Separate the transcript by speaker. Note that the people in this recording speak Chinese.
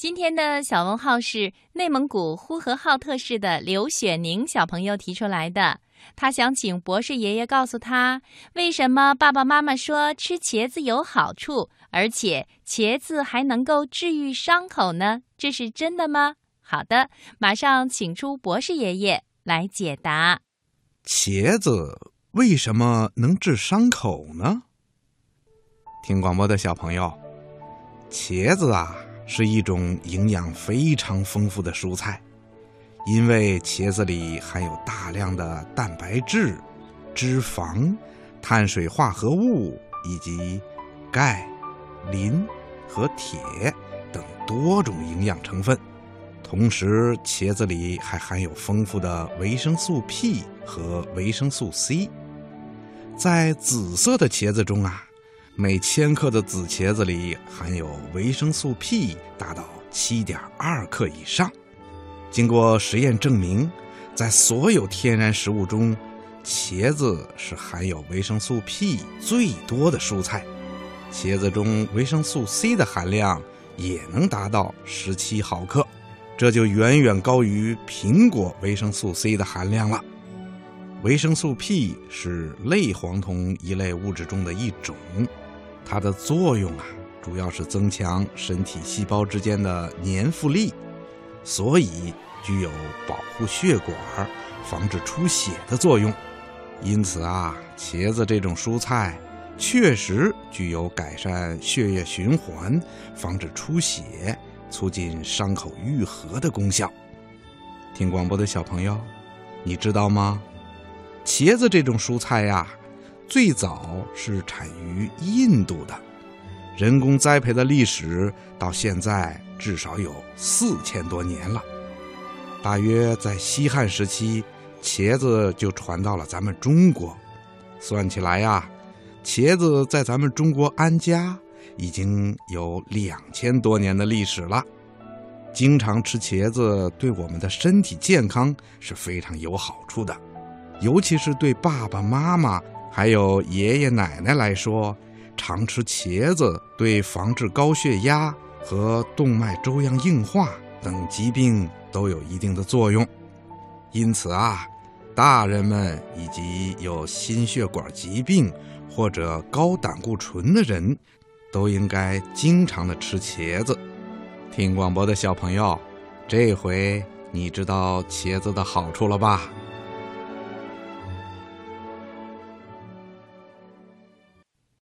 Speaker 1: 今天的小问号是内蒙古呼和浩特市的刘雪宁小朋友提出来的。他想请博士爷爷告诉他，为什么爸爸妈妈说吃茄子有好处，而且茄子还能够治愈伤口呢？这是真的吗？好的，马上请出博士爷爷来解答。
Speaker 2: 茄子为什么能治伤口呢？听广播的小朋友，茄子啊。是一种营养非常丰富的蔬菜，因为茄子里含有大量的蛋白质、脂肪、碳水化合物以及钙、磷和铁等多种营养成分。同时，茄子里还含有丰富的维生素 P 和维生素 C。在紫色的茄子中啊。每千克的紫茄子里含有维生素 P 达到七点二克以上。经过实验证明，在所有天然食物中，茄子是含有维生素 P 最多的蔬菜。茄子中维生素 C 的含量也能达到十七毫克，这就远远高于苹果维生素 C 的含量了。维生素 P 是类黄酮一类物质中的一种。它的作用啊，主要是增强身体细胞之间的粘附力，所以具有保护血管、防止出血的作用。因此啊，茄子这种蔬菜确实具有改善血液循环、防止出血、促进伤口愈合的功效。听广播的小朋友，你知道吗？茄子这种蔬菜呀。最早是产于印度的，人工栽培的历史到现在至少有四千多年了。大约在西汉时期，茄子就传到了咱们中国。算起来呀，茄子在咱们中国安家已经有两千多年的历史了。经常吃茄子对我们的身体健康是非常有好处的，尤其是对爸爸妈妈。还有爷爷奶奶来说，常吃茄子对防治高血压和动脉粥样硬化等疾病都有一定的作用。因此啊，大人们以及有心血管疾病或者高胆固醇的人，都应该经常的吃茄子。听广播的小朋友，这回你知道茄子的好处了吧？